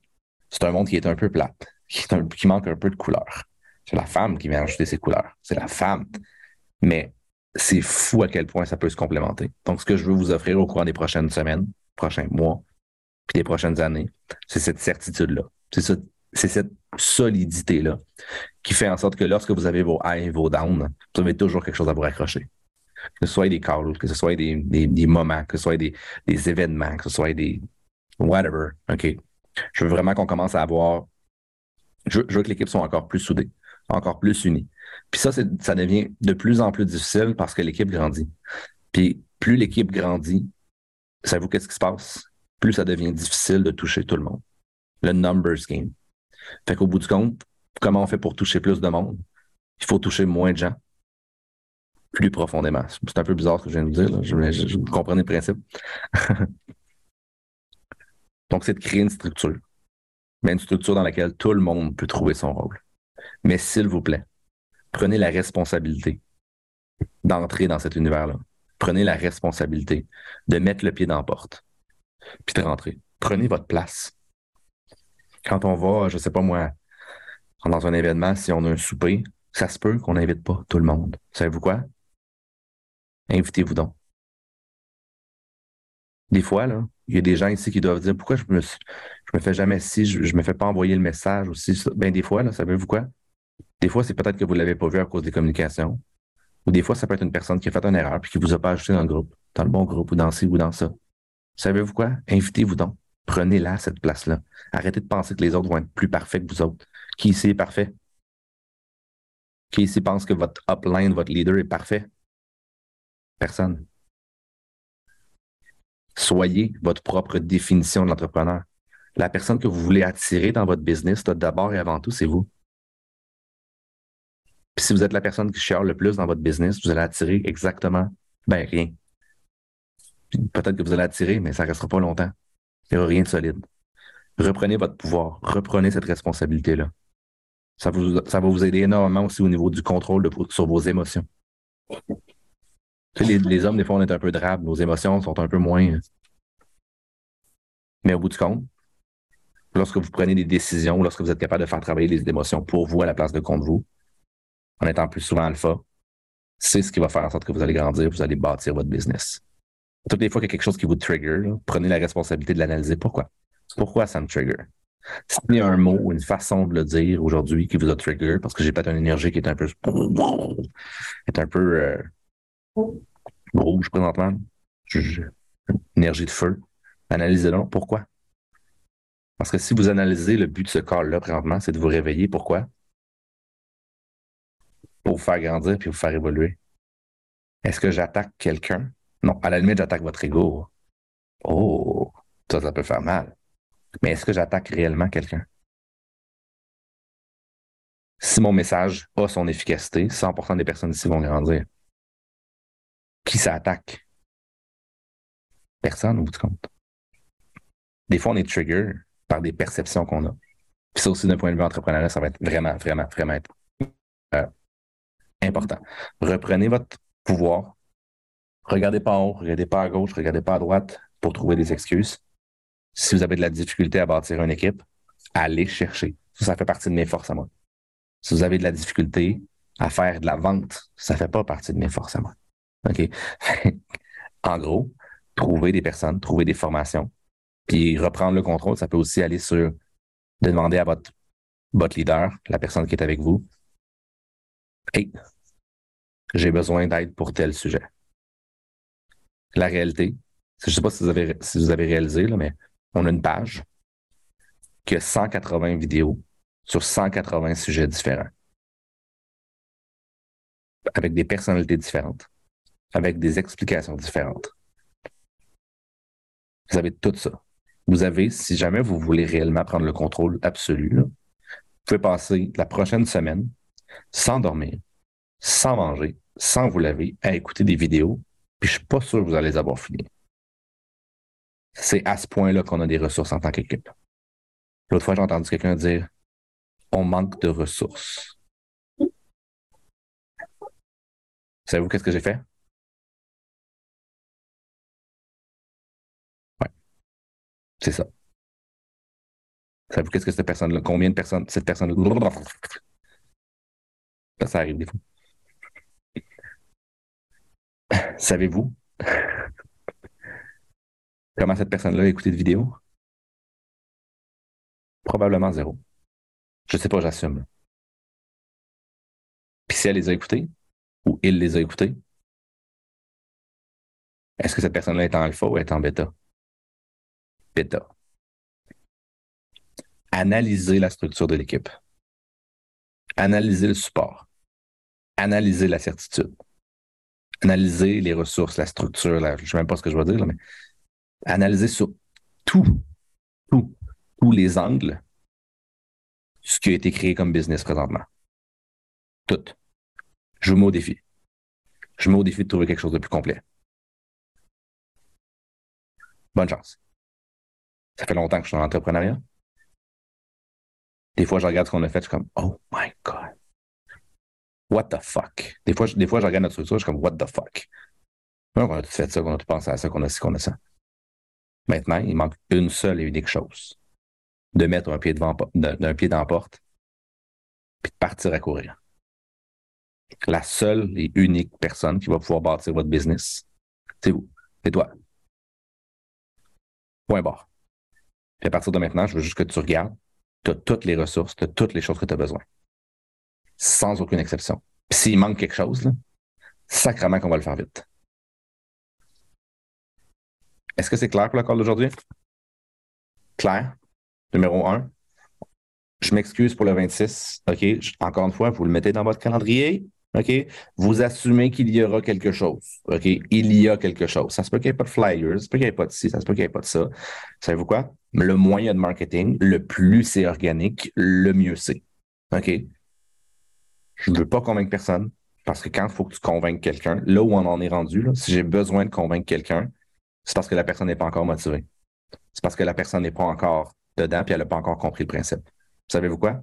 c'est un monde qui est un peu plate, qui, manque un peu de couleur. C'est la femme qui vient ajouter ses couleurs. C'est la femme. Mais c'est fou à quel point ça peut se complémenter. Donc, ce que je veux vous offrir au cours des prochaines semaines, prochains mois, puis des prochaines années, c'est cette certitude-là. C'est c'est cette solidité-là qui fait en sorte que lorsque vous avez vos highs et vos downs, vous avez toujours quelque chose à vous raccrocher que ce soit des calls, que ce soit des, des, moments, que ce soit des, des, événements, que ce soit des whatever. OK? Je veux vraiment qu'on commence à avoir. Je, veux que l'équipe soit encore plus soudée, encore plus unie. Puis ça, ça devient de plus en plus difficile parce que l'équipe grandit. Puis plus l'équipe grandit, savez-vous qu'est-ce qui se passe? Plus ça devient difficile de toucher tout le monde. Le numbers game. Fait qu'au bout du compte, comment on fait pour toucher plus de monde? Il faut toucher moins de gens plus profondément. C'est un peu bizarre ce que je viens de dire. Là. Je, comprenez le principe. Donc, c'est de créer une structure. Mais une structure dans laquelle tout le monde peut trouver son rôle. Mais s'il vous plaît, prenez la responsabilité d'entrer dans cet univers-là. Prenez la responsabilité de mettre le pied dans la porte, puis de rentrer. Prenez votre place. Quand on va, je sais pas moi, dans un événement, si on a un souper, ça se peut qu'on n'invite pas tout le monde. Savez-vous quoi? Invitez-vous donc. Des fois, là, il y a des gens ici qui doivent dire pourquoi je me, je me fais jamais si, je, ne me fais pas envoyer le message aussi. Ben, des fois, là, savez-vous quoi? Des fois, c'est peut-être que vous ne l'avez pas vu à cause des communications. Ou des fois, ça peut être une personne qui a fait une erreur puis qui ne vous a pas ajouté dans le groupe, dans le bon groupe ou dans ci ou dans ça. Savez-vous quoi? Invitez-vous donc. Prenez-la, cette place-là. Arrêtez de penser que les autres vont être plus parfaits que vous autres. Qui ici est parfait? Qui ici pense que votre upline, votre leader est parfait? Personne. Soyez votre propre définition de l'entrepreneur. La personne que vous voulez attirer dans votre business, d'abord et avant tout, c'est vous. Puis si vous êtes la personne qui chiale le plus dans votre business, vous allez attirer exactement, ben rien. Peut-être que vous allez attirer, mais ça ne restera pas longtemps. Il n'y aura rien de solide. Reprenez votre pouvoir. Reprenez cette responsabilité-là. Ça, va vous aider énormément aussi au niveau du contrôle sur vos émotions. les, hommes, des fois, on est un peu drabe. Nos émotions sont un peu moins. Mais au bout du compte, lorsque vous prenez des décisions, lorsque vous êtes capable de faire travailler les émotions pour vous à la place de contre vous, en étant plus souvent alpha, c'est ce qui va faire en sorte que vous allez grandir, vous allez bâtir votre business. Toutes les fois qu'il y a quelque chose qui vous trigger, prenez la responsabilité de l'analyser. Pourquoi? Pourquoi ça me trigger? S'il y a un mot ou une façon de le dire aujourd'hui qui vous a trigger, parce que j'ai peut-être une énergie qui est un peu est un peu euh, rouge présentement, énergie de feu, analysez-le. Pourquoi? Parce que si vous analysez le but de ce call-là présentement, c'est de vous réveiller. Pourquoi? Pour vous faire grandir puis vous faire évoluer. Est-ce que j'attaque quelqu'un? Non, à la limite, j'attaque votre ego. Oh, ça, ça peut faire mal. Mais est-ce que j'attaque réellement quelqu'un? Si mon message a son efficacité, 100% des personnes ici vont grandir. Qui ça attaque? Personne au bout de compte. Des fois, on est trigger par des perceptions qu'on a. Puis ça aussi, d'un point de vue entrepreneurial, ça va être vraiment, vraiment, vraiment euh, important. Reprenez votre pouvoir Regardez pas en haut, regardez pas à gauche, regardez pas à droite pour trouver des excuses. Si vous avez de la difficulté à bâtir une équipe, allez chercher. Ça, fait partie de mes forces à moi. Si vous avez de la difficulté à faire de la vente, ça fait pas partie de mes forces à moi. OK? en gros, trouver des personnes, trouver des formations, puis reprendre le contrôle, ça peut aussi aller sur de demander à votre, votre leader, la personne qui est avec vous, Hey, j'ai besoin d'aide pour tel sujet la réalité. Je ne sais pas si vous avez, réalisé, mais on a une page qui a 180 vidéos sur 180 sujets différents. Avec des personnalités différentes, avec des explications différentes. Vous avez tout ça. Vous avez, si jamais vous voulez réellement prendre le contrôle absolu, vous pouvez passer la prochaine semaine sans dormir, sans manger, sans vous laver, à écouter des vidéos puis je suis pas sûr que vous allez les avoir finis. C'est à ce point-là qu'on a des ressources en tant qu'équipe. L'autre fois, j'ai entendu quelqu'un dire on manque de ressources. Savez-vous qu'est-ce que j'ai fait? Ouais. C'est ça. Savez-vous qu'est-ce que cette personne-là, combien de personnes, cette personne-là, ça arrive des fois. Savez-vous comment cette personne-là a écouté de vidéo? Probablement zéro. Je ne sais pas, j'assume. Puis si elle les a écoutés, ou il les a écoutés, est-ce que cette personne-là est en alpha ou est en bêta? Bêta. Analysez la structure de l'équipe. Analysez le support. Analysez la certitude analyser les ressources, la structure, je ne sais même pas ce que je veux dire, mais analyser sur tout, tout, tous les angles ce qui a été créé comme business présentement. Tout. Je vous mets au défi. Je mets au défi de trouver quelque chose de plus complet. Bonne chance. Ça fait longtemps que je suis en entrepreneuriat. Des fois, je regarde ce qu'on a fait, je suis comme, oh my God. What the fuck? Des fois, je, des fois, je regarde notre structure, je suis comme, what the fuck? On a tout fait ça, on a tout pensé à ça, qu'on a ci, qu'on a ça. Maintenant, il manque une seule et unique chose. De mettre un pied devant, d'un pied dans la porte, puis de partir à courir. La seule et unique personne qui va pouvoir bâtir votre business, c'est vous. C'est toi. Point barre. Puis à partir de maintenant, je veux juste que tu regardes. Tu as toutes les ressources, tu as toutes les choses que tu as besoin. Sans aucune exception. Puis s'il manque quelque chose, là, qu'on va le faire vite. Est-ce que c'est clair pour call d'aujourd'hui? Clair? Numéro un. Je m'excuse pour le 26. OK. Encore une fois, vous le mettez dans votre calendrier. OK? Vous assumez qu'il y aura quelque chose. OK? Il y a quelque chose. Ça se peut qu'il n'y ait pas de flyers, ça se peut qu'il n'y ait pas de ci, ça se peut qu'il n'y ait pas de ça. Savez-vous quoi? Le moyen de marketing, le plus c'est organique, le mieux c'est. OK? Je ne veux pas convaincre personne parce que quand il faut que tu convainques quelqu'un, là où on en est rendu, là, si j'ai besoin de convaincre quelqu'un, c'est parce que la personne n'est pas encore motivée. C'est parce que la personne n'est pas encore dedans et elle n'a pas encore compris le principe. Savez-vous quoi?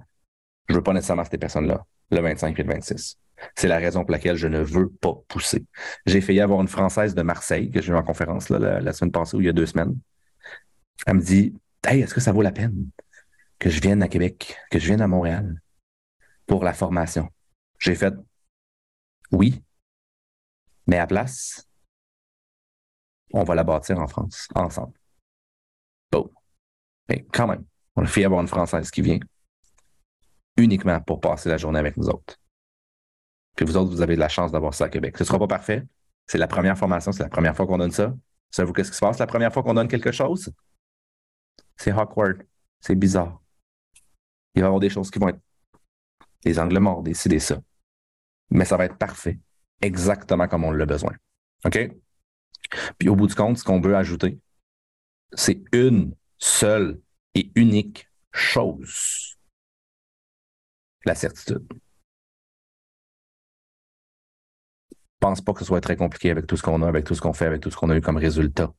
Je ne veux pas nécessairement ces personnes-là, le 25 et le 26. C'est la raison pour laquelle je ne veux pas pousser. J'ai failli avoir une Française de Marseille que j'ai eu en conférence la, semaine passée ou il y a deux semaines. Elle me dit Hey, est-ce que ça vaut la peine que je vienne à Québec, que je vienne à Montréal pour la formation? J'ai fait Oui, mais à place, on va la bâtir en France, ensemble. Bon. Mais quand même, on a fait avoir une Française qui vient uniquement pour passer la journée avec nous autres. Puis vous autres, vous avez de la chance d'avoir ça à Québec. Ce ne sera pas parfait. C'est la première formation, c'est la première fois qu'on donne ça. Savez-vous qu'est-ce qui se passe la première fois qu'on donne quelque chose? C'est awkward. C'est bizarre. Il va y avoir des choses qui vont être des angles morts, des ci, des ça. Mais ça va être parfait. Exactement comme on l'a besoin. OK? Puis au bout du compte, ce qu'on veut ajouter, c'est une seule et unique chose. La certitude. pense pas que ce soit très compliqué avec tout ce qu'on a, avec tout ce qu'on fait, avec tout ce qu'on a eu comme résultat.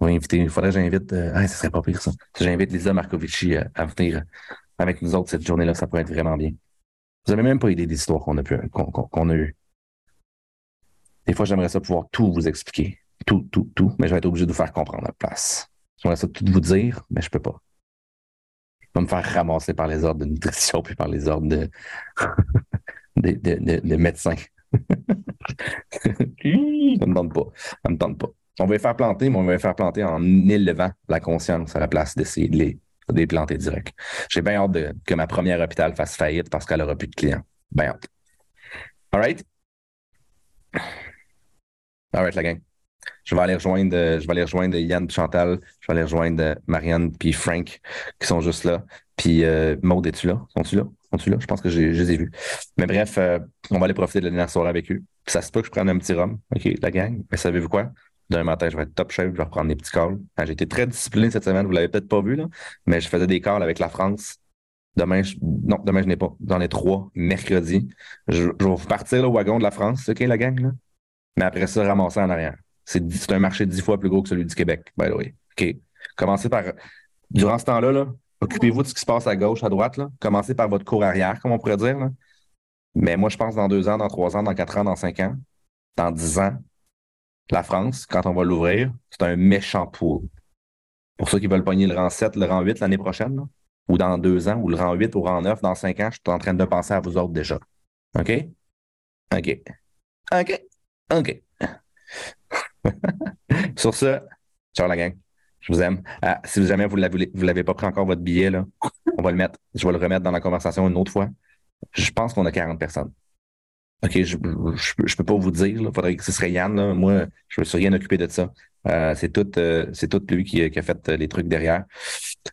On va inviter, il faudrait que j'invite, euh, ah, ce serait pas pire ça. J'invite Lisa Marcovici euh, à venir avec nous autres cette journée-là, ça pourrait être vraiment bien. Vous avez même pas idée des histoires qu'on a pu, qu'on, a eues. Des fois, j'aimerais ça pouvoir tout vous expliquer. Tout, tout, tout, mais je vais être obligé de vous faire comprendre la place. J'aimerais ça tout vous dire, mais je peux pas. Je vais me faire ramasser par les ordres de nutrition puis par les ordres de, de, de, de médecins. ça me tente pas. Ça me tente pas. On va les faire planter, mais on va les faire planter en élevant la conscience à la place d'essayer de les, planter direct. J'ai bien hâte de, que ma première hôpital fasse faillite parce qu'elle aura plus de clients. Bien hâte. All right? All right, la gang. Je vais aller rejoindre, je vais aller rejoindre Yann Chantal. Je vais aller rejoindre Marianne puis Frank qui sont juste là. Puis euh, Maud, es-tu là? Sont-tu là? Sont-tu là? Je pense que je les ai vus. Mais bref, euh, on va aller profiter de la dernière soirée avec eux. ça se peut que je prenne un petit rhum, OK, la gang. Mais savez-vous quoi? Demain matin, je vais être top chef, je vais reprendre des petits calls. J'ai été très discipliné cette semaine, vous l'avez peut-être pas vu, là, mais je faisais des calls avec la France. Demain, je... non, demain, je n'ai pas. J'en ai trois, mercredi. Je, vais vous partir le wagon de la France, OK, la gang, là? Mais après ça, ramasser en arrière. C'est un marché dix fois plus gros que celui du Québec, by the way. OK. Commencez par. Durant ce temps-là, là, Occupez-vous de ce qui se passe à gauche, à droite. Là. Commencez par votre cours arrière, comme on pourrait dire. Là. Mais moi, je pense dans deux ans, dans trois ans, dans quatre ans, dans cinq ans, dans dix ans, la France, quand on va l'ouvrir, c'est un méchant pool. Pour ceux qui veulent pogner le rang 7, le rang 8 l'année prochaine, ou dans deux ans, ou le rang 8 ou le rang 9, dans cinq ans, je suis en train de penser à vous autres déjà. OK? OK. OK. OK. Sur ce, ciao la gang. Je vous aime. Ah, si jamais vous ne l'avez pas pris encore votre billet, là, on va le mettre. Je vais le remettre dans la conversation une autre fois. Je pense qu'on a 40 personnes. OK, je ne peux pas vous dire. Il faudrait que ce serait Yann. Moi, je ne me suis rien occupé de ça. Euh, c'est tout, euh, c'est tout lui qui, a fait les trucs derrière.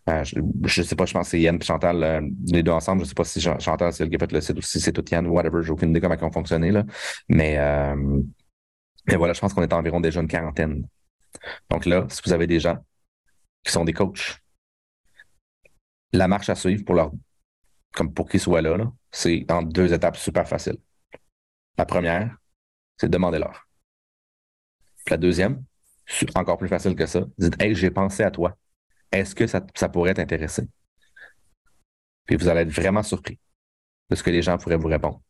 Euh, je ne sais pas, je pense que c'est Yann et Chantal, les deux ensemble. Je ne sais pas si Chantal, c'est elle qui a fait le site ou si c'est tout Yann, whatever. J'ai aucune idée comment ils ont fonctionné. Là. Mais, mais voilà, je pense qu'on est environ déjà une quarantaine. Donc là, si vous avez des gens qui sont des coachs. La marche à suivre pour leur, comme pour qu'ils soient là, c'est en deux étapes super faciles. La première, c'est demandez-leur. La deuxième, encore plus facile que ça, dites Hey, j'ai pensé à toi. Est-ce que ça, ça pourrait t'intéresser? Puis vous allez être vraiment surpris de ce que les gens pourraient vous répondre.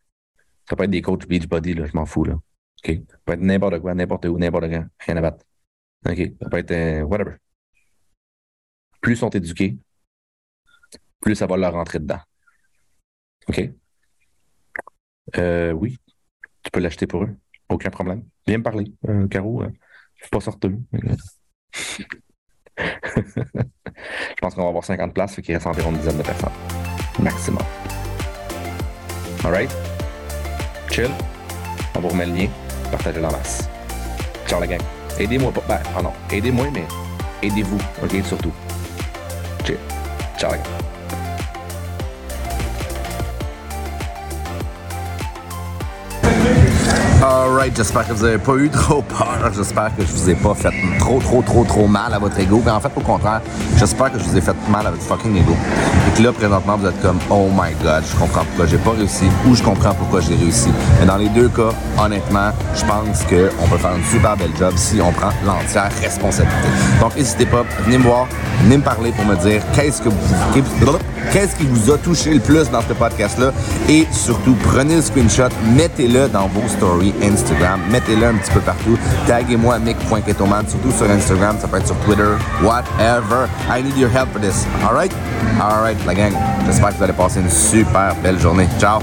Ça peut être des coachs Beachbody, là, je m'en fous. Là. OK? Ça peut être n'importe quoi, n'importe où, n'importe quand, rien à battre. OK? Ça peut être euh, whatever. Plus ils sont éduqués, plus ça va leur rentrer dedans. OK? Euh, oui, tu peux l'acheter pour eux. Aucun problème. Viens me parler, euh, Caro. Euh, je suis pas sorti. je pense qu'on va avoir 50 places, fait qu'il reste environ une dizaine de personnes. Maximum. Alright? Chill. On vous remet le lien. Partagez la masse. Ciao la gang. Aidez-moi pas. Ben, oh non. Aidez-moi, mais aidez-vous. OK? Surtout. Chill. Ciao la gang. Alright, j'espère que vous n'avez pas eu trop peur. J'espère que je vous ai pas fait trop, trop, trop, trop mal à votre ego. Mais en fait, au contraire, j'espère que je vous ai fait mal à votre fucking ego. Et que là, présentement, vous êtes comme, oh my god, je comprends pourquoi j'ai pas réussi ou je comprends pourquoi j'ai réussi. Mais dans les deux cas, honnêtement, je pense qu'on peut faire une super belle job si on prend l'entière responsabilité. Donc, n'hésitez pas, venez me voir, venez me parler pour me dire qu'est-ce que vous, qu'est-ce qui vous a touché le plus dans ce podcast-là? Et surtout, prenez le screenshot, mettez-le dans vos stories Instagram. Mettez-le un petit peu partout. Taguez-moi mick.ketoman, surtout sur Instagram, ça peut être sur Twitter, whatever. I need your help for this. Alright? Alright, la gang. J'espère que vous allez passer une super belle journée. Ciao!